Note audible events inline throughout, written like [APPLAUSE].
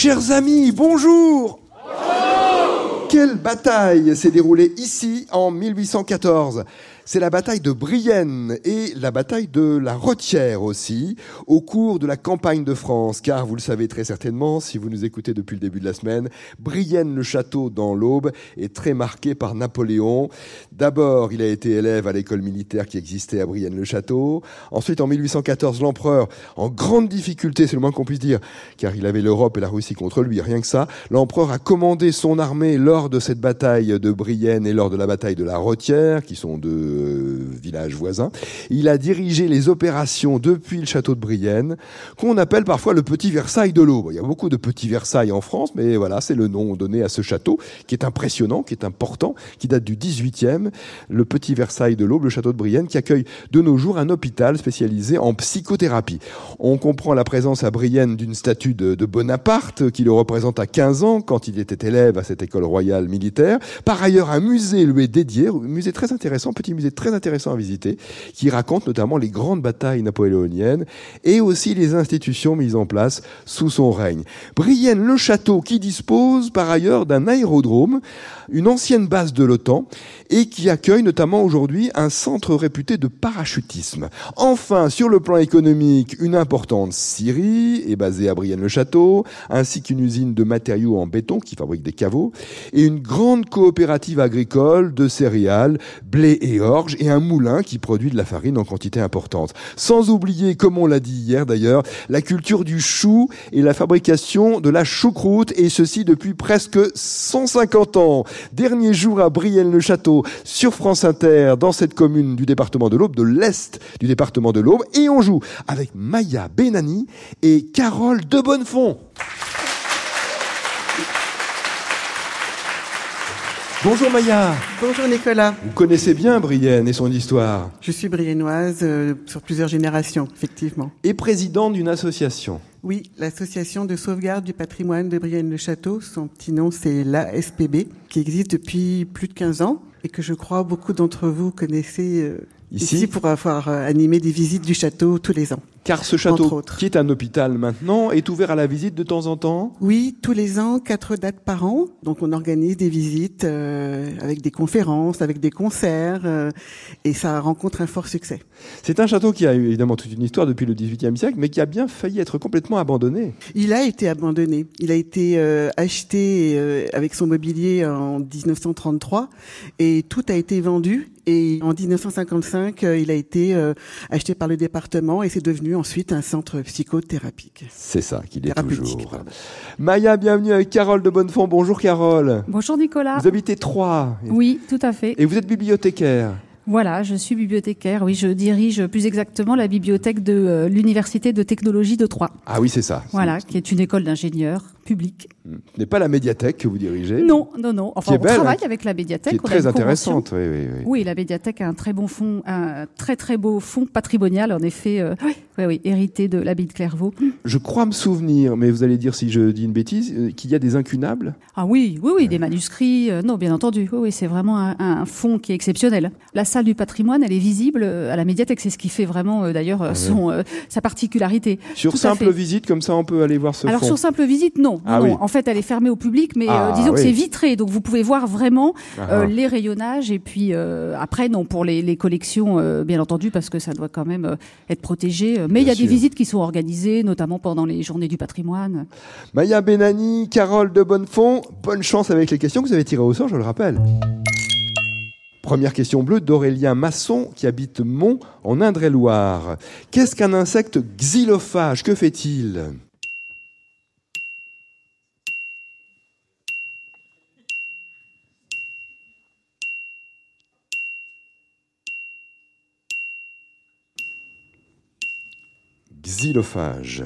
Chers amis, bonjour. Quelle bataille s'est déroulée ici en 1814 c'est la bataille de Brienne et la bataille de la Retière aussi, au cours de la campagne de France, car vous le savez très certainement, si vous nous écoutez depuis le début de la semaine, Brienne-le-Château dans l'Aube est très marqué par Napoléon. D'abord, il a été élève à l'école militaire qui existait à Brienne-le-Château. Ensuite, en 1814, l'empereur, en grande difficulté, c'est le moins qu'on puisse dire, car il avait l'Europe et la Russie contre lui, rien que ça, l'empereur a commandé son armée lors de cette bataille de Brienne et lors de la bataille de la Retière, qui sont village voisin. Il a dirigé les opérations depuis le château de Brienne, qu'on appelle parfois le petit Versailles de l'Aube. Il y a beaucoup de petits Versailles en France, mais voilà, c'est le nom donné à ce château, qui est impressionnant, qui est important, qui date du 18e, le petit Versailles de l'Aube, le château de Brienne, qui accueille de nos jours un hôpital spécialisé en psychothérapie. On comprend la présence à Brienne d'une statue de, de Bonaparte, qui le représente à 15 ans, quand il était élève à cette école royale militaire. Par ailleurs, un musée lui est dédié, un musée très intéressant, petit musée très intéressant à visiter, qui raconte notamment les grandes batailles napoléoniennes et aussi les institutions mises en place sous son règne. Brienne, le château qui dispose par ailleurs d'un aérodrome, une ancienne base de l'OTAN, et qui accueille notamment aujourd'hui un centre réputé de parachutisme. Enfin, sur le plan économique, une importante scierie est basée à Brienne-le-Château, ainsi qu'une usine de matériaux en béton qui fabrique des caveaux, et une grande coopérative agricole de céréales, blé et et un moulin qui produit de la farine en quantité importante. Sans oublier, comme on l'a dit hier d'ailleurs, la culture du chou et la fabrication de la choucroute, et ceci depuis presque 150 ans. Dernier jour à Brienne-le-Château, sur France Inter, dans cette commune du département de l'Aube, de l'Est du département de l'Aube, et on joue avec Maya Benani et Carole de Bonnefond. Bonjour Maya. Bonjour Nicolas. Vous connaissez bien Brienne et son histoire. Je suis briennoise euh, sur plusieurs générations, effectivement. Et présidente d'une association. Oui, l'association de sauvegarde du patrimoine de Brienne-le-Château. Son petit nom, c'est l'ASPB, qui existe depuis plus de 15 ans et que je crois beaucoup d'entre vous connaissez euh, ici, ici pour avoir euh, animé des visites du château tous les ans. Car ce château, qui est un hôpital maintenant, est ouvert à la visite de temps en temps? Oui, tous les ans, quatre dates par an. Donc on organise des visites euh, avec des conférences, avec des concerts, euh, et ça rencontre un fort succès. C'est un château qui a évidemment toute une histoire depuis le XVIIIe siècle, mais qui a bien failli être complètement abandonné. Il a été abandonné. Il a été euh, acheté euh, avec son mobilier en 1933, et tout a été vendu. Et en 1955, euh, il a été acheté par le département et c'est devenu ensuite un centre psychothérapique. C'est ça qu'il est toujours. Maya, bienvenue avec Carole de Bonnefond. Bonjour Carole. Bonjour Nicolas. Vous habitez Troyes. Oui, tout à fait. Et vous êtes bibliothécaire. Voilà, je suis bibliothécaire. Oui, je dirige plus exactement la bibliothèque de euh, l'Université de technologie de Troyes. Ah oui, c'est ça. Voilà, qui est une école d'ingénieurs public. Ce n'est pas la médiathèque que vous dirigez? Non, non, non. Enfin, on belle, travaille avec la médiathèque. Qui est très intéressante, oui, oui, oui. Oui, la médiathèque a un très bon fond, un très très beau fond patrimonial, en effet, euh, oui, oui, oui, hérité de l'abbaye de Clairvaux. Je crois me souvenir, mais vous allez dire si je dis une bêtise, euh, qu'il y a des incunables? Ah oui, oui, oui, des manuscrits. Euh, non, bien entendu. Oui, oui c'est vraiment un, un, fond qui est exceptionnel. La salle du patrimoine, elle est visible à la médiathèque. C'est ce qui fait vraiment, d'ailleurs, ah, son sa particularité. Sur Tout simple visite, comme ça, on peut aller voir ce Alors, fond. sur simple visite, non. Ah, non, oui. En fait, elle est fermée au public, mais Ah, euh, disons que c'est vitré, donc vous pouvez voir vraiment Ah, euh, ah. les rayonnages. Et puis euh, après, non, pour les, les collections, euh, bien entendu, parce que ça doit quand même euh, être protégé. Mais il y a sûr. des visites qui sont organisées, notamment pendant les journées du patrimoine. Maya Benani, Carole de Bonnefond, bonne chance avec les questions que vous avez tirées au sort, je le rappelle. Première question bleue d'Aurélien Masson qui habite Mont en Indre-et-Loire. Qu'est-ce qu'un insecte xylophage? Que fait-il? Xylophage.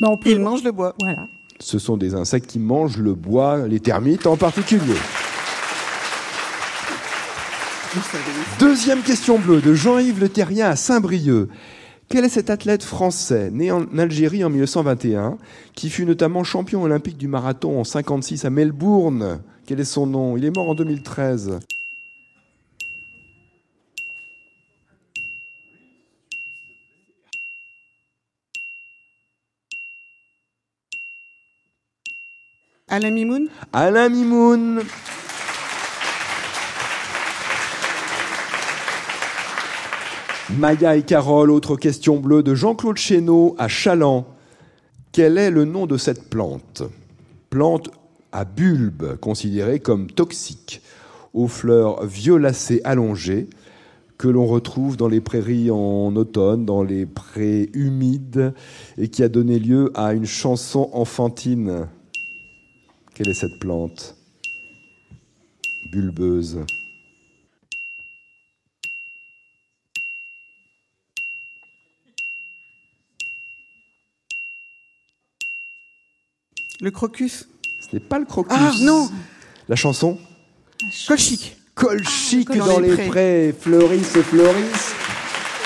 Bah, on peut- Il mange le bois. Voilà. Ce sont des insectes qui mangent le bois, les termites en particulier. Deuxième question bleue de Jean-Yves Le Terrien à Saint-Brieuc. Quel est cet athlète français né en Algérie en 1921 qui fut notamment champion olympique du marathon en 56 à Melbourne? Quel est son nom? Il est mort en 2013. Alain Mimoun Alain Mimoun. Maya et Carole, autre question bleue de Jean-Claude Chéneau à Chaland. Quel est le nom de cette plante? Plante à bulbe, considérée comme toxique, aux fleurs violacées allongées, que l'on retrouve dans les prairies en automne, dans les prés humides, et qui a donné lieu à une chanson enfantine. Quelle est cette plante Bulbeuse. Le crocus Ce n'est pas le crocus. Ah non La chanson Colchic Colchique Ah, dans, les prés. fleurissent et fleurissent.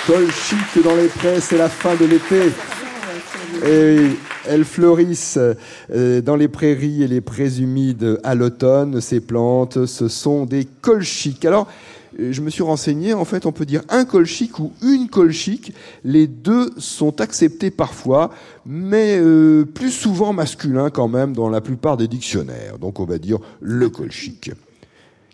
Colchique dans les prés, c'est la fin de l'été. Et oui, elles fleurissent euh, dans les prairies et les prés humides à l'automne. Ces plantes, ce sont des colchiques. Alors, euh, je me suis renseigné, en fait, on peut dire un colchique ou une colchique. Les deux sont acceptés parfois, mais euh, plus souvent masculins quand même dans la plupart des dictionnaires. Donc, on va dire le colchique.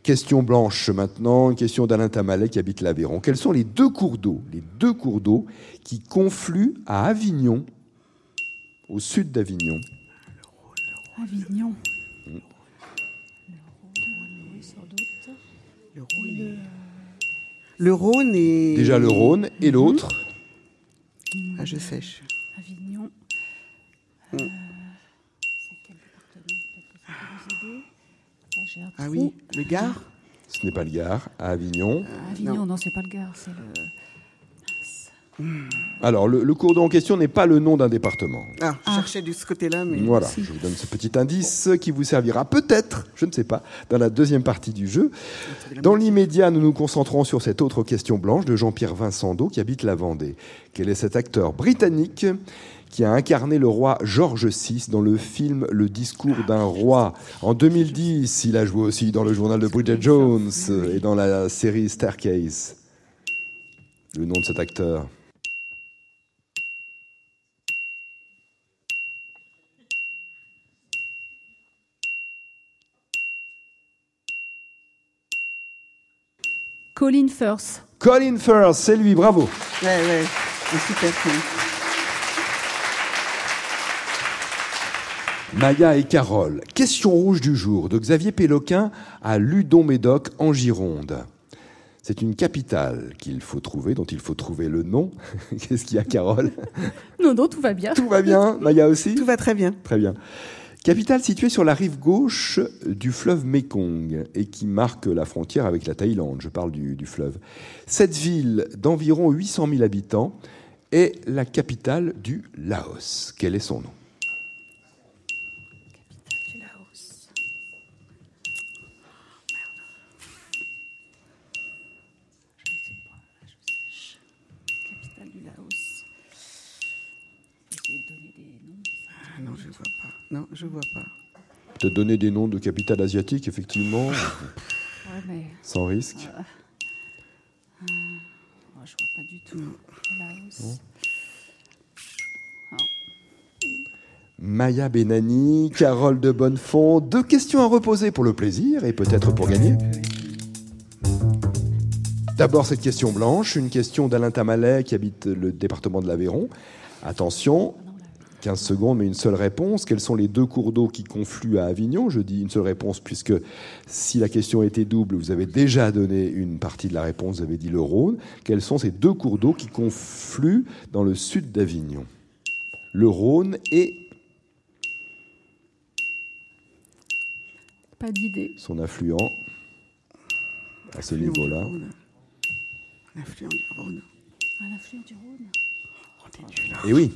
Question blanche maintenant, une question d'Alain Tamalet qui habite l'Aveyron. Quels sont les deux cours d'eau, les deux cours d'eau qui confluent à Avignon, au sud d'Avignon Avignon. Le Rhône et... Déjà le Rhône et l'autre Ah, je sèche. Avignon. Euh, c'est quel département Peut-être que ça peut nous aider? Là, Ah oui, le Gard? Ce n'est pas le Gard, à Avignon. Avignon, non, c'est pas le Gard, c'est le. Alors, le, le cours d'eau en question n'est pas le nom d'un département. Ah, je cherchais de ce côté-là, mais... Voilà, je vous donne ce petit indice qui vous servira peut-être, je ne sais pas, dans la deuxième partie du jeu. Dans l'immédiat, nous nous concentrons sur cette autre question blanche de Jean-Pierre Vincendo qui habite la Vendée. Quel est cet acteur britannique qui a incarné le roi George VI dans le film Le discours d'un roi? En 2010, il a joué aussi dans le journal de Bridget Jones et dans la série Staircase. Le nom de cet acteur Colin Firth. Colin Firth, c'est lui, bravo. Ouais, ouais, c'est super. Maya et Carole. Question rouge du jour de Xavier Péloquin à Ludon-Médoc en Gironde. C'est une capitale qu'il faut trouver, dont il faut trouver le nom. [LAUGHS] Qu'est-ce qu'il y a, Carole? Non, non, tout va bien. Tout va bien Maya aussi? Tout va très bien. Très bien. Capitale située sur la rive gauche du fleuve Mekong et qui marque la frontière avec la Thaïlande. Je parle du, du fleuve. Cette ville d'environ 800 000 habitants est la capitale du Laos. Quel est son nom? Je vois pas. Non, je vois pas. Te donner des noms de capitales asiatiques, effectivement, [LAUGHS] Ouais, mais sans risque. moi, je vois pas du tout. Laos. Maya Benani, Carole de Bonnefond, deux questions à reposer pour le plaisir et peut-être pour gagner. D'abord cette question blanche, une question d'Alain Tamalet qui habite le département de l'Aveyron. Attention, 15 secondes mais une seule réponse. Quels sont les deux cours d'eau qui confluent à Avignon? Je dis une seule réponse puisque si la question était double, vous avez déjà donné une partie de la réponse, vous avez dit le Rhône. Quels sont ces deux cours d'eau qui confluent dans le sud d'Avignon? Le Rhône et Pas d'idée. son affluent à ce niveau-là. L'affluent du Rhône. Un affluent du Rhône. Et oui.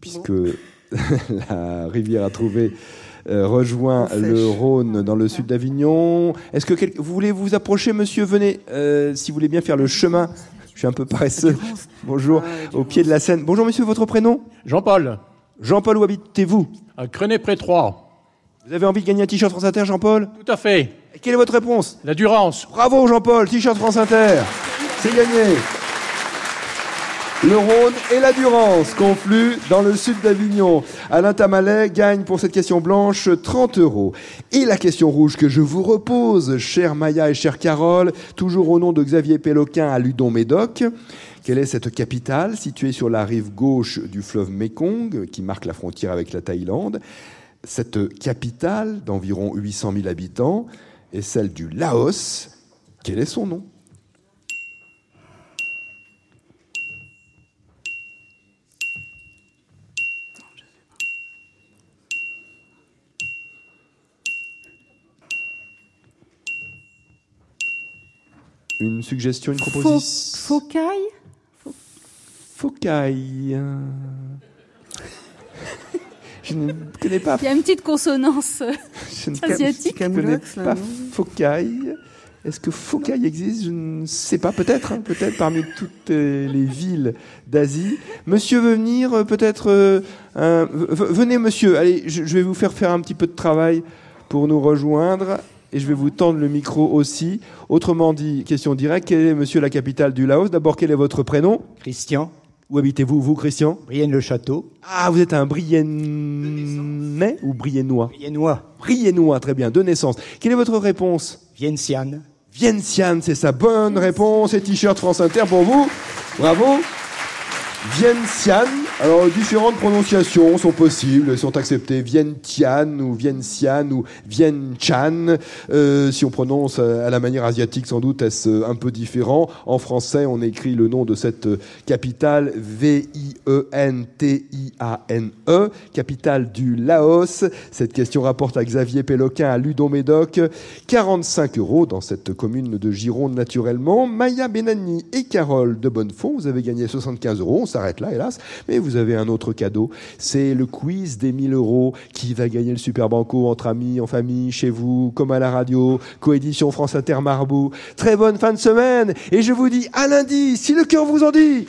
Puisque [LAUGHS] la rivière à trouver euh, rejoint Sèche. le Rhône dans le sud d'Avignon. Est-ce que quel- vous voulez vous approcher, monsieur? Venez, euh, si vous voulez bien faire le chemin. Je suis un peu paresseux. [LAUGHS] Bonjour, Ah, au pied de la Seine. Bonjour, monsieur, votre prénom? Jean-Paul, Jean-Paul, où habitez-vous? À Crenay-Pré 3. Vous avez envie de gagner un t-shirt France Inter, Jean-Paul? Tout à fait. Et Quelle est votre réponse? La Durance. Bravo Jean-Paul, t-shirt France Inter. C'est gagné. Le Rhône et la Durance confluent dans le sud d'Avignon. Alain Tamalet gagne pour cette question blanche 30 euros. Et la question rouge que je vous repose, chère Maya et chère Carole, toujours au nom de Xavier Péloquin à Ludon-Médoc. Quelle est cette capitale située sur la rive gauche du fleuve Mekong, qui marque la frontière avec la Thaïlande? Cette capitale d'environ 800 000 habitants est celle du Laos. Quel est son nom? Une suggestion, une proposition Focaille Focaille. Je ne connais pas. Il y a une petite consonance. [LAUGHS] Je ne asiatique. connais Camoulox, là, pas Focaille. Est-ce que Focaille existe? Je ne sais pas. Peut-être. hein, peut-être parmi toutes euh, les villes d'Asie. Monsieur veut venir. euh, Peut-être. euh, venez, monsieur. Allez, je, je vais vous faire faire un petit peu de travail pour nous rejoindre. Et je vais vous tendre le micro aussi. Autrement dit, question directe. Quelle est, monsieur, la capitale du Laos? D'abord, quel est votre prénom? Christian, Où habitez-vous, vous, Christian? Brienne-le-Château, Ah, vous êtes un Briennais ou Briennois? Briennois, Briennois, très bien, de naissance. Quelle est votre réponse? Vientiane, Vientiane, c'est sa bonne réponse. Et t-shirt France Inter pour vous. Bravo. Vientiane. Alors, différentes prononciations sont possibles, sont acceptées. Vientiane ou Vientiane ou Vientiane. Euh, si on prononce à la manière asiatique, sans doute est-ce un peu différent? En français, on écrit le nom de cette capitale V-I-E-N-T-I-A-N-E, capitale du Laos. Cette question rapporte à Xavier Péloquin à Ludon-Médoc 45 euros dans cette commune de Gironde naturellement. Maya Benani et Carole de Bonnefond, vous avez gagné 75 euros. S'arrête là, hélas. Mais vous avez un autre cadeau. C'est le quiz des 1000 euros. Qui va gagner le Super Banco entre amis, en famille, chez vous, comme à la radio, coédition France Inter Marbou. Très bonne fin de semaine. Et je vous dis à lundi, si le cœur vous en dit.